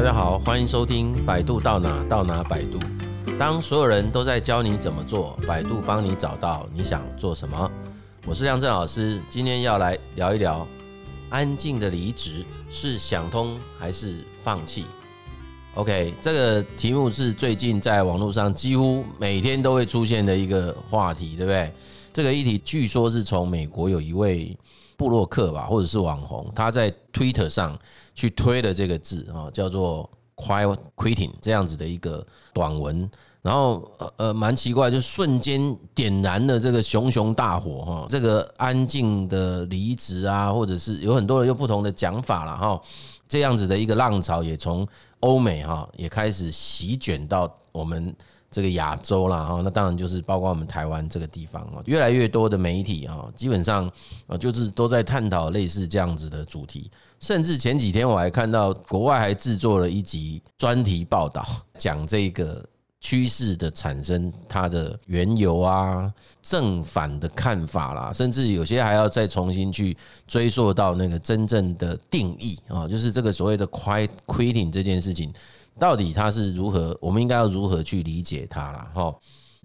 大家好，欢迎收听《百度到哪到哪百度》。当所有人都在教你怎么做，百度帮你找到你想做什么。我是亮正老师，今天要来聊一聊：安静的离职是想通还是放弃？OK，这个题目是最近在网络上几乎每天都会出现的一个话题，对不对？这个议题据说是从美国有一位布洛克吧，或者是网红，他在 Twitter 上去推了这个字啊，叫做 “quiet quitting” 这样子的一个短文，然后呃蛮奇怪，就瞬间点燃了这个熊熊大火哈，这个安静的离职啊，或者是有很多人用不同的讲法了哈，这样子的一个浪潮也从欧美哈也开始席卷到我们。这个亚洲啦，哈，那当然就是包括我们台湾这个地方啊，越来越多的媒体啊，基本上啊，就是都在探讨类似这样子的主题。甚至前几天我还看到国外还制作了一集专题报道，讲这个趋势的产生，它的缘由啊，正反的看法啦，甚至有些还要再重新去追溯到那个真正的定义啊，就是这个所谓的 quiet quitting 这件事情。到底它是如何？我们应该要如何去理解它啦？哈，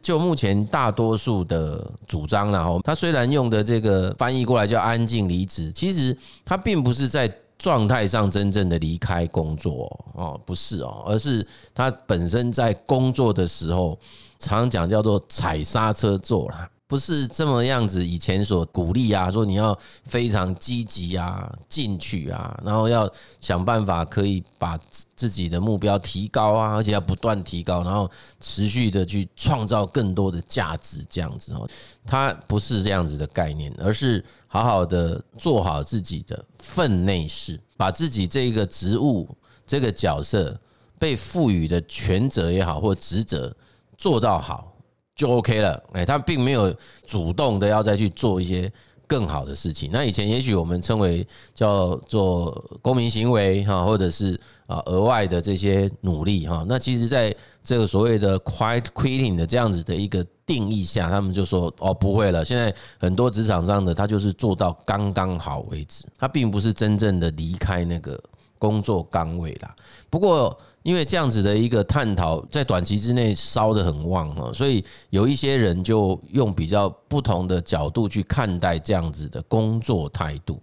就目前大多数的主张啦，哈，它虽然用的这个翻译过来叫“安静离职”，其实它并不是在状态上真正的离开工作哦，不是哦，而是他本身在工作的时候，常讲叫做踩刹车做啦。不是这么样子，以前所鼓励啊，说你要非常积极啊，进取啊，然后要想办法可以把自己的目标提高啊，而且要不断提高，然后持续的去创造更多的价值，这样子哦，它不是这样子的概念，而是好好的做好自己的分内事，把自己这个职务、这个角色被赋予的权责也好，或职责做到好。就 OK 了，哎，他并没有主动的要再去做一些更好的事情。那以前也许我们称为叫做公民行为哈，或者是啊额外的这些努力哈。那其实在这个所谓的 quiet quitting 的这样子的一个定义下，他们就说哦不会了。现在很多职场上的他就是做到刚刚好为止，他并不是真正的离开那个工作岗位啦。不过。因为这样子的一个探讨，在短期之内烧得很旺哈，所以有一些人就用比较不同的角度去看待这样子的工作态度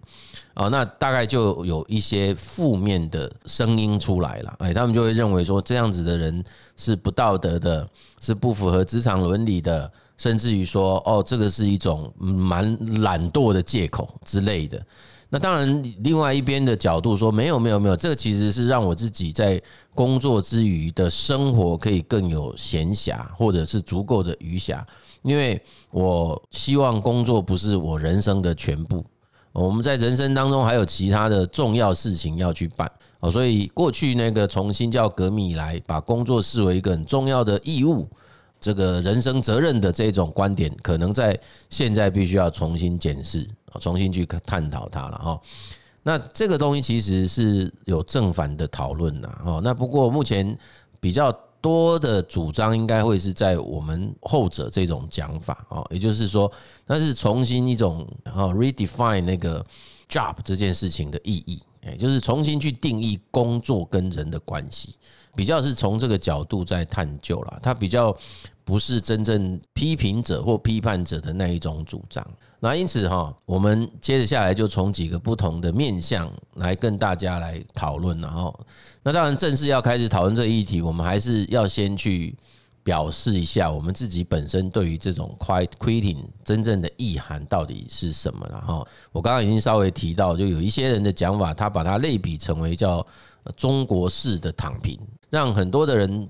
啊，那大概就有一些负面的声音出来了，哎，他们就会认为说这样子的人是不道德的，是不符合职场伦理的，甚至于说哦，这个是一种蛮懒惰的借口之类的。那当然，另外一边的角度说，没有没有没有，这个其实是让我自己在工作之余的生活可以更有闲暇，或者是足够的余暇，因为我希望工作不是我人生的全部，我们在人生当中还有其他的重要事情要去办，所以过去那个从新教革命以来，把工作视为一个很重要的义务。这个人生责任的这种观点，可能在现在必须要重新检视，重新去探讨它了哈。那这个东西其实是有正反的讨论呐，哈。那不过目前比较多的主张，应该会是在我们后者这种讲法啊，也就是说，那是重新一种 redefine 那个 job 这件事情的意义，哎，就是重新去定义工作跟人的关系，比较是从这个角度在探究了，它比较。不是真正批评者或批判者的那一种主张。那因此哈，我们接着下来就从几个不同的面向来跟大家来讨论。然后，那当然正式要开始讨论这一题，我们还是要先去表示一下我们自己本身对于这种 “qui quitting” 真正的意涵到底是什么。然后，我刚刚已经稍微提到，就有一些人的讲法，他把它类比成为叫中国式的躺平，让很多的人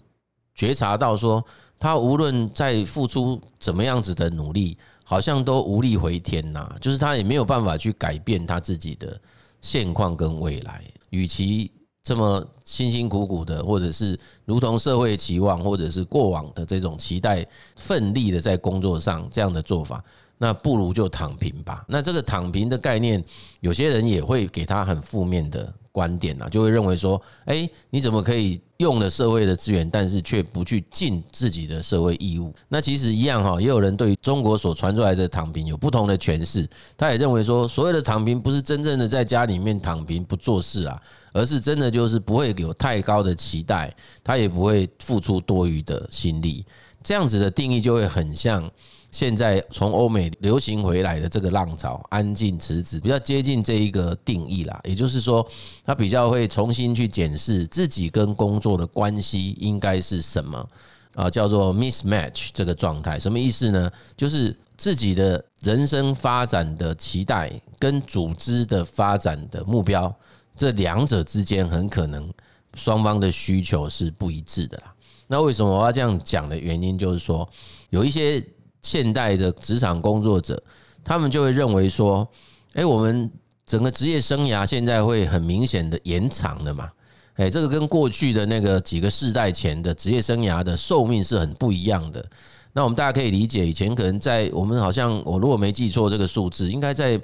觉察到说。他无论在付出怎么样子的努力，好像都无力回天呐，就是他也没有办法去改变他自己的现况跟未来。与其这么辛辛苦苦的，或者是如同社会期望，或者是过往的这种期待，奋力的在工作上这样的做法，那不如就躺平吧。那这个躺平的概念，有些人也会给他很负面的观点啊，就会认为说，哎，你怎么可以用了社会的资源，但是却不去尽自己的社会义务？那其实一样哈，也有人对于中国所传出来的躺平有不同的诠释，他也认为说，所谓的躺平不是真正的在家里面躺平不做事啊，而是真的就是不会有太高的期待，他也不会付出多余的心力，这样子的定义就会很像。现在从欧美流行回来的这个浪潮，安静辞职比较接近这一个定义啦。也就是说，他比较会重新去检视自己跟工作的关系应该是什么啊，叫做 mismatch 这个状态。什么意思呢？就是自己的人生发展的期待跟组织的发展的目标，这两者之间很可能双方的需求是不一致的啦。那为什么我要这样讲的原因，就是说有一些。现代的职场工作者，他们就会认为说，诶，我们整个职业生涯现在会很明显的延长的嘛，诶，这个跟过去的那个几个世代前的职业生涯的寿命是很不一样的。那我们大家可以理解，以前可能在我们好像我如果没记错这个数字，应该在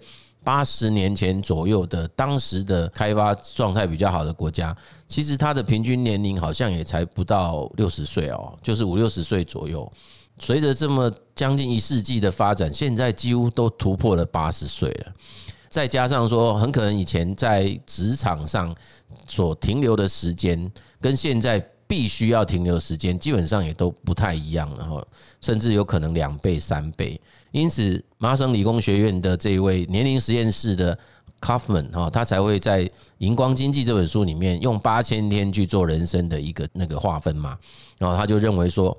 八十年前左右的当时的开发状态比较好的国家，其实它的平均年龄好像也才不到六十岁哦，就是五六十岁左右。随着这么将近一世纪的发展，现在几乎都突破了八十岁了。再加上说，很可能以前在职场上所停留的时间，跟现在必须要停留的时间，基本上也都不太一样，然后甚至有可能两倍、三倍。因此，麻省理工学院的这一位年龄实验室的 Kaufman 哈，他才会在《荧光经济》这本书里面用八千天去做人生的一个那个划分嘛，然后他就认为说。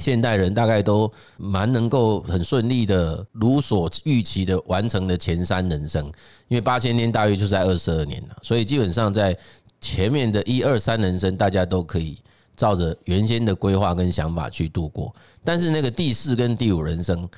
现代人大概都蛮能够很顺利的，如所预期的完成了前三人生，因为八千天大约就在二十二年了，所以基本上在前面的一二三人生，大家都可以照着原先的规划跟想法去度过。但是那个第四跟第五人生，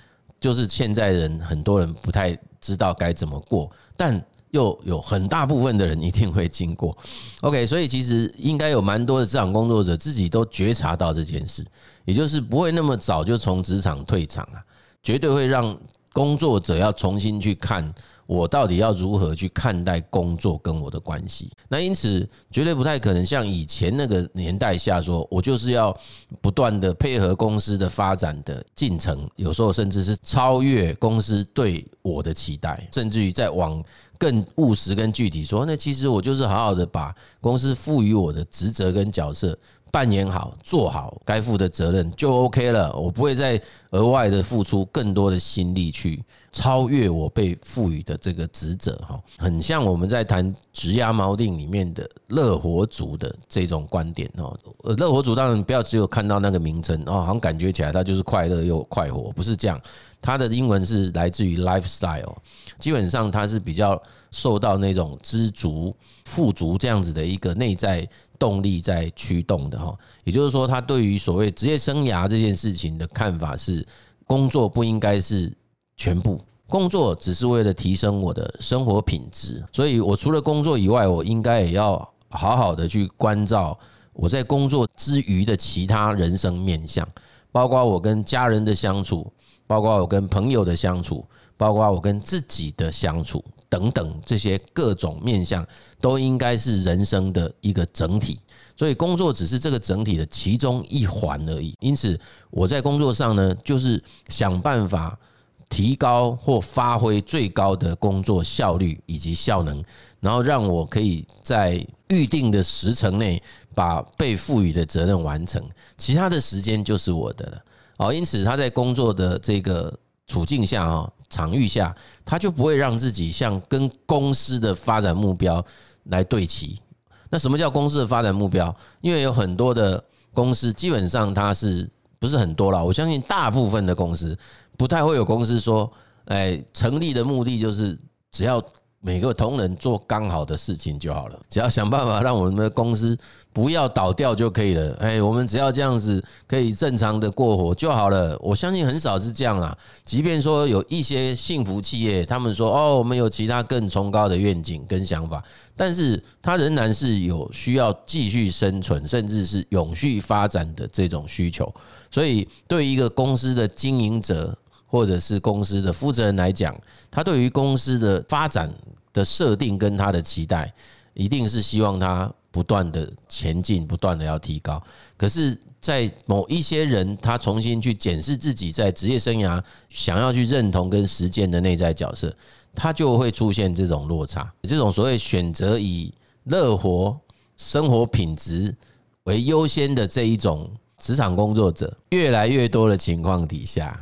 就是现在人很多人不太知道该怎么过，但又有很大部分的人一定会经过。OK，所以其实应该有蛮多的职场工作者自己都觉察到这件事。也就是不会那么早就从职场退场了，绝对会让工作者要重新去看我到底要如何去看待工作跟我的关系。那因此绝对不太可能像以前那个年代下说，我就是要不断的配合公司的发展的进程，有时候甚至是超越公司对我的期待，甚至于再往更务实跟具体说，那其实我就是好好的把公司赋予我的职责跟角色。扮演好，做好该负的责任就 OK 了。我不会再额外的付出更多的心力去超越我被赋予的这个职责哈。很像我们在谈职涯锚定里面的乐活族的这种观点哦。乐活族当然不要只有看到那个名称哦，好像感觉起来它就是快乐又快活，不是这样。它的英文是来自于 lifestyle，基本上它是比较受到那种知足、富足这样子的一个内在。动力在驱动的哈，也就是说，他对于所谓职业生涯这件事情的看法是，工作不应该是全部，工作只是为了提升我的生活品质，所以我除了工作以外，我应该也要好好的去关照我在工作之余的其他人生面向，包括我跟家人的相处，包括我跟朋友的相处，包括我跟自己的相处。等等，这些各种面向都应该是人生的一个整体，所以工作只是这个整体的其中一环而已。因此，我在工作上呢，就是想办法提高或发挥最高的工作效率以及效能，然后让我可以在预定的时程内把被赋予的责任完成，其他的时间就是我的了。好，因此他在工作的这个处境下啊。场域下，他就不会让自己像跟公司的发展目标来对齐。那什么叫公司的发展目标？因为有很多的公司，基本上它是不是很多了？我相信大部分的公司不太会有公司说，哎，成立的目的就是只要。每个同仁做刚好的事情就好了，只要想办法让我们的公司不要倒掉就可以了。哎，我们只要这样子可以正常的过活就好了。我相信很少是这样啦。即便说有一些幸福企业，他们说哦，我们有其他更崇高的愿景跟想法，但是它仍然是有需要继续生存，甚至是永续发展的这种需求。所以，对于一个公司的经营者或者是公司的负责人来讲，他对于公司的发展。的设定跟他的期待，一定是希望他不断的前进，不断的要提高。可是，在某一些人，他重新去检视自己在职业生涯想要去认同跟实践的内在角色，他就会出现这种落差。这种所谓选择以乐活生活品质为优先的这一种职场工作者，越来越多的情况底下，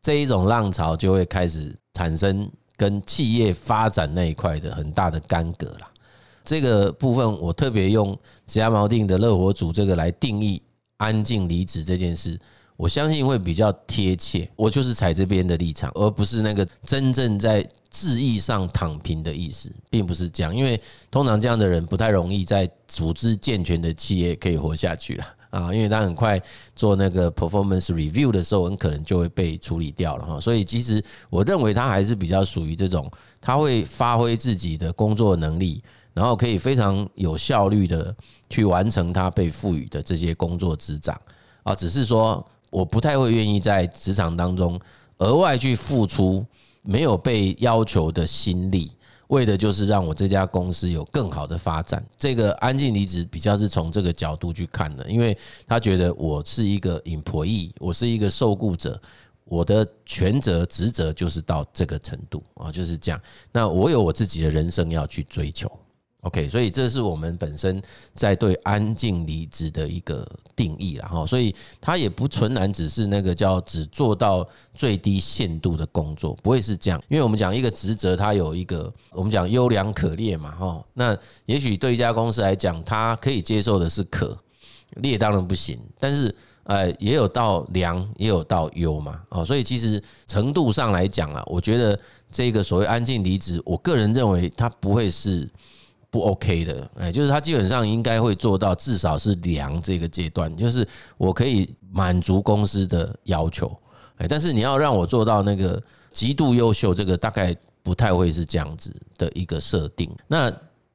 这一种浪潮就会开始产生跟企业发展那一块的很大的干戈了。这个部分我特别用职涯锚定的乐活组这个来定义安静离职这件事，我相信会比较贴切。我就是采这边的立场，而不是那个真正在字义上躺平的意思，并不是这样。因为通常这样的人不太容易在组织健全的企业可以活下去了啊，因为他很快做那个 performance review 的时候，很可能就会被处理掉了哈。所以其实我认为他还是比较属于这种，他会发挥自己的工作能力。然后可以非常有效率的去完成他被赋予的这些工作职掌啊，只是说我不太会愿意在职场当中额外去付出没有被要求的心力，为的就是让我这家公司有更好的发展。这个安静离职比较是从这个角度去看的，因为他觉得我是一个隐婆役我是一个受雇者，我的权责职责就是到这个程度啊，就是这样。那我有我自己的人生要去追求。OK，所以这是我们本身在对安静离职的一个定义了哈，所以它也不纯然只是那个叫只做到最低限度的工作，不会是这样，因为我们讲一个职责，它有一个我们讲优良可劣嘛哈，那也许对一家公司来讲，它可以接受的是可，劣当然不行，但是呃也有到良，也有到优嘛，哦，所以其实程度上来讲啊，我觉得这个所谓安静离职，我个人认为它不会是。不 OK 的，哎，就是他基本上应该会做到至少是良这个阶段，就是我可以满足公司的要求，哎，但是你要让我做到那个极度优秀，这个大概不太会是这样子的一个设定。那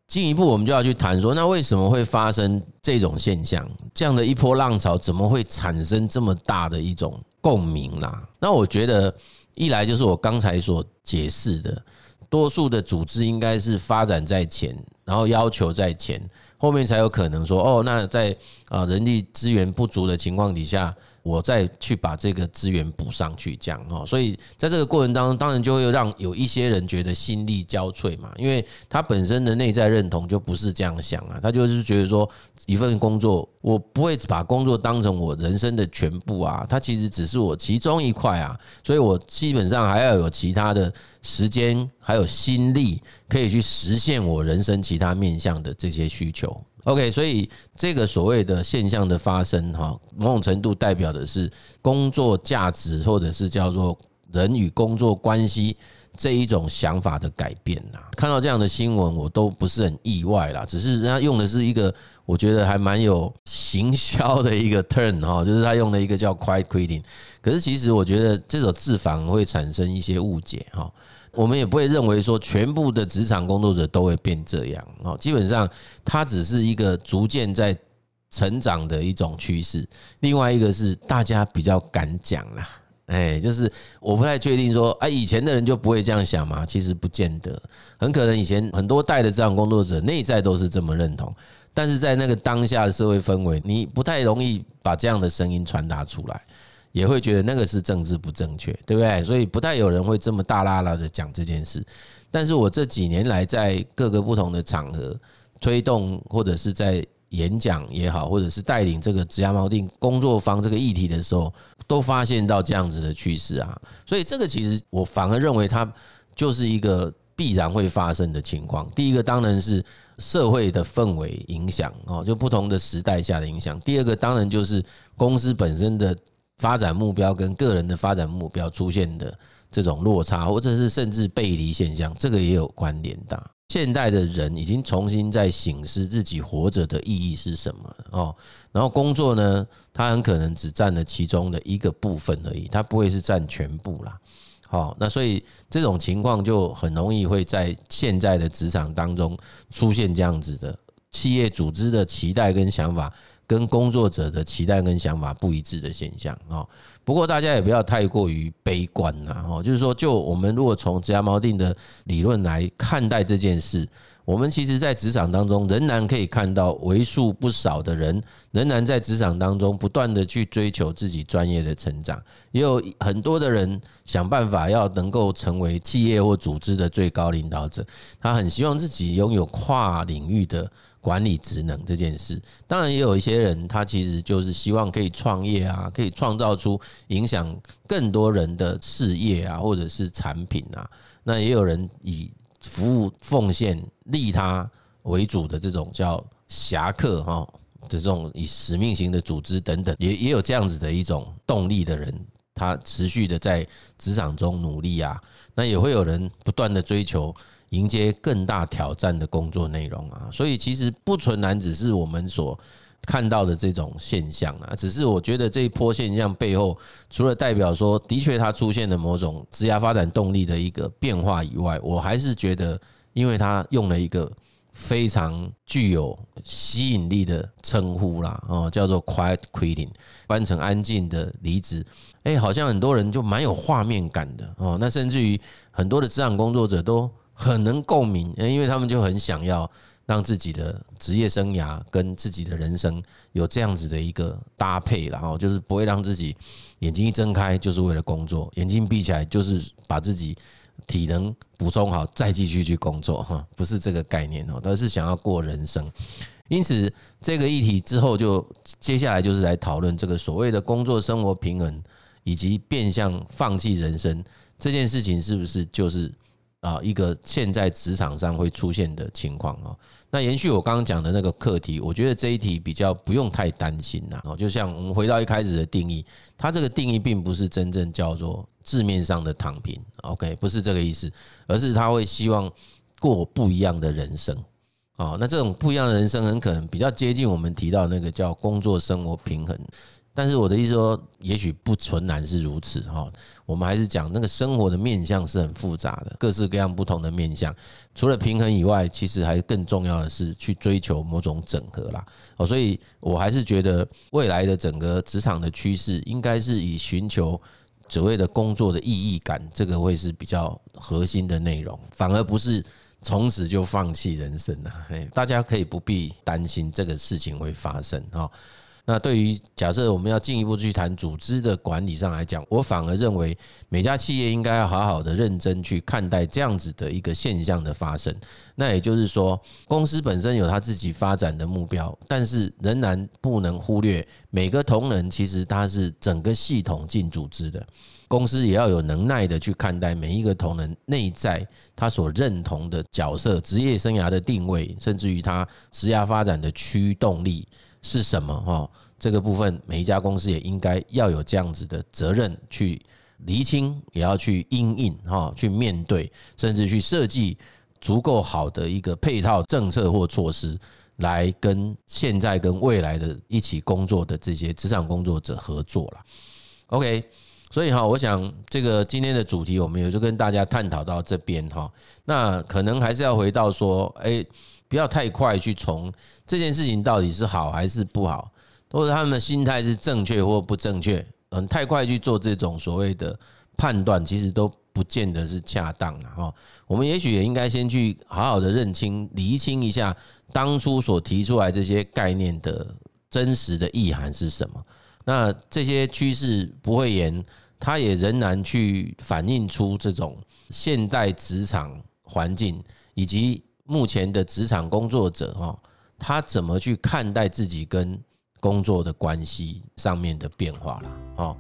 进一步我们就要去谈说，那为什么会发生这种现象？这样的一波浪潮怎么会产生这么大的一种共鸣啦？那我觉得一来就是我刚才所解释的。多数的组织应该是发展在前，然后要求在前，后面才有可能说哦，那在啊人力资源不足的情况底下。我再去把这个资源补上去，这样哈，所以在这个过程当中，当然就会让有一些人觉得心力交瘁嘛，因为他本身的内在认同就不是这样想啊，他就是觉得说一份工作，我不会把工作当成我人生的全部啊，它其实只是我其中一块啊，所以我基本上还要有其他的时间，还有心力可以去实现我人生其他面向的这些需求。OK，所以这个所谓的现象的发生，哈，某种程度代表的是工作价值，或者是叫做人与工作关系这一种想法的改变呐。看到这样的新闻，我都不是很意外啦，只是人家用的是一个我觉得还蛮有行销的一个 turn 哈，就是他用的一个叫 quiet quitting。可是其实我觉得这种字反而会产生一些误解哈。我们也不会认为说全部的职场工作者都会变这样哦，基本上它只是一个逐渐在成长的一种趋势。另外一个是大家比较敢讲啦，哎，就是我不太确定说，啊，以前的人就不会这样想吗？其实不见得，很可能以前很多代的职场工作者内在都是这么认同，但是在那个当下的社会氛围，你不太容易把这样的声音传达出来。也会觉得那个是政治不正确，对不对？所以不太有人会这么大拉拉的讲这件事。但是我这几年来在各个不同的场合推动，或者是在演讲也好，或者是带领这个职涯锚定工作坊这个议题的时候，都发现到这样子的趋势啊。所以这个其实我反而认为它就是一个必然会发生的情况。第一个当然是社会的氛围影响哦，就不同的时代下的影响。第二个当然就是公司本身的。发展目标跟个人的发展目标出现的这种落差，或者是甚至背离现象，这个也有关联的。现代的人已经重新在醒思自己活着的意义是什么哦，然后工作呢，它很可能只占了其中的一个部分而已，它不会是占全部啦。好，那所以这种情况就很容易会在现在的职场当中出现这样子的企业组织的期待跟想法。跟工作者的期待跟想法不一致的现象啊，不过大家也不要太过于悲观呐，哦，就是说，就我们如果从职涯锚定的理论来看待这件事，我们其实，在职场当中，仍然可以看到为数不少的人，仍然在职场当中不断的去追求自己专业的成长，也有很多的人想办法要能够成为企业或组织的最高领导者，他很希望自己拥有跨领域的管理职能这件事。当然，也有一些人，他其实就是希望可以创业啊，可以创造出影响更多人的事业啊，或者是产品啊。那也有人以服务奉献利他为主的这种叫侠客哈，这种以使命型的组织等等，也也有这样子的一种动力的人，他持续的在职场中努力啊。那也会有人不断的追求迎接更大挑战的工作内容啊。所以其实不纯然只是我们所看到的这种现象啊，只是我觉得这一波现象背后，除了代表说的确它出现了某种职业发展动力的一个变化以外，我还是觉得，因为它用了一个非常具有吸引力的称呼啦，哦，叫做 “quiet quitting”，翻成安静的离职，哎，好像很多人就蛮有画面感的哦，那甚至于很多的职场工作者都很能共鸣，因为他们就很想要。让自己的职业生涯跟自己的人生有这样子的一个搭配，然后就是不会让自己眼睛一睁开就是为了工作，眼睛闭起来就是把自己体能补充好再继续去工作哈，不是这个概念哦，而是想要过人生。因此，这个议题之后就接下来就是来讨论这个所谓的工作生活平衡，以及变相放弃人生这件事情是不是就是？啊，一个现在职场上会出现的情况啊，那延续我刚刚讲的那个课题，我觉得这一题比较不用太担心呐。哦，就像我们回到一开始的定义，它这个定义并不是真正叫做字面上的躺平，OK，不是这个意思，而是他会希望过不一样的人生。哦，那这种不一样的人生，很可能比较接近我们提到那个叫工作生活平衡。但是我的意思说，也许不纯然是如此哈。我们还是讲那个生活的面向是很复杂的，各式各样不同的面向。除了平衡以外，其实还更重要的是去追求某种整合啦。哦，所以我还是觉得未来的整个职场的趋势，应该是以寻求所谓的工作的意义感，这个会是比较核心的内容，反而不是从此就放弃人生了。大家可以不必担心这个事情会发生哈。那对于假设我们要进一步去谈组织的管理上来讲，我反而认为每家企业应该要好好的认真去看待这样子的一个现象的发生。那也就是说，公司本身有他自己发展的目标，但是仍然不能忽略每个同仁其实他是整个系统进组织的。公司也要有能耐的去看待每一个同仁内在他所认同的角色、职业生涯的定位，甚至于他职业发展的驱动力。是什么哈？这个部分每一家公司也应该要有这样子的责任去厘清，也要去应应哈，去面对，甚至去设计足够好的一个配套政策或措施，来跟现在跟未来的一起工作的这些职场工作者合作了。OK，所以哈，我想这个今天的主题我们也就跟大家探讨到这边哈。那可能还是要回到说，诶。不要太快去从这件事情到底是好还是不好，或者他们的心态是正确或不正确，嗯，太快去做这种所谓的判断，其实都不见得是恰当的哈。我们也许也应该先去好好的认清、厘清一下当初所提出来这些概念的真实的意涵是什么。那这些趋势不会言，他也仍然去反映出这种现代职场环境以及。目前的职场工作者哈，他怎么去看待自己跟工作的关系上面的变化了？哦，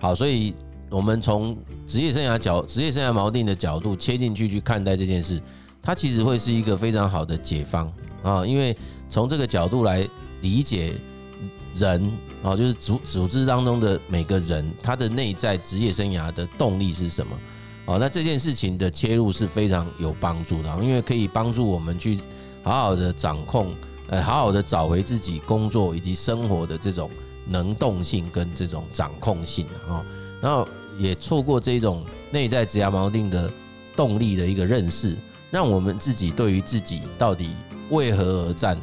好，所以我们从职业生涯角、职业生涯锚定的角度切进去去看待这件事，它其实会是一个非常好的解方啊，因为从这个角度来理解人啊，就是组组织当中的每个人，他的内在职业生涯的动力是什么？哦，那这件事情的切入是非常有帮助的，因为可以帮助我们去好好的掌控，呃，好好的找回自己工作以及生活的这种能动性跟这种掌控性啊，然后也错过这种内在职涯锚定的动力的一个认识，让我们自己对于自己到底为何而战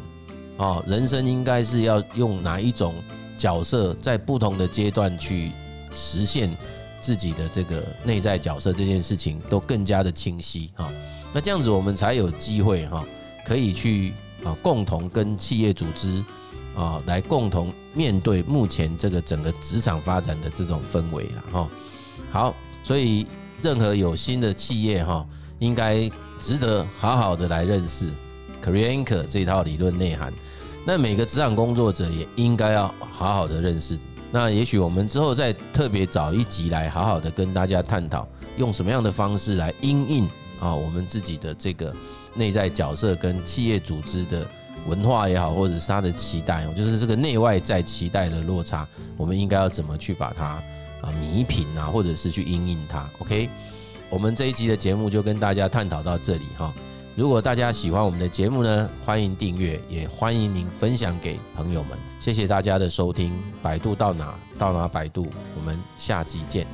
哦，人生应该是要用哪一种角色，在不同的阶段去实现。自己的这个内在角色这件事情都更加的清晰哈，那这样子我们才有机会哈，可以去啊共同跟企业组织啊来共同面对目前这个整个职场发展的这种氛围了哈。好，所以任何有心的企业哈，应该值得好好的来认识 Career Anchor 这套理论内涵。那每个职场工作者也应该要好好的认识。那也许我们之后再特别找一集来好好的跟大家探讨，用什么样的方式来因应啊我们自己的这个内在角色跟企业组织的文化也好，或者是他的期待，就是这个内外在期待的落差，我们应该要怎么去把它啊弥平啊，或者是去因应它？OK，我们这一集的节目就跟大家探讨到这里哈。如果大家喜欢我们的节目呢，欢迎订阅，也欢迎您分享给朋友们。谢谢大家的收听，百度到哪到哪百度，我们下集见。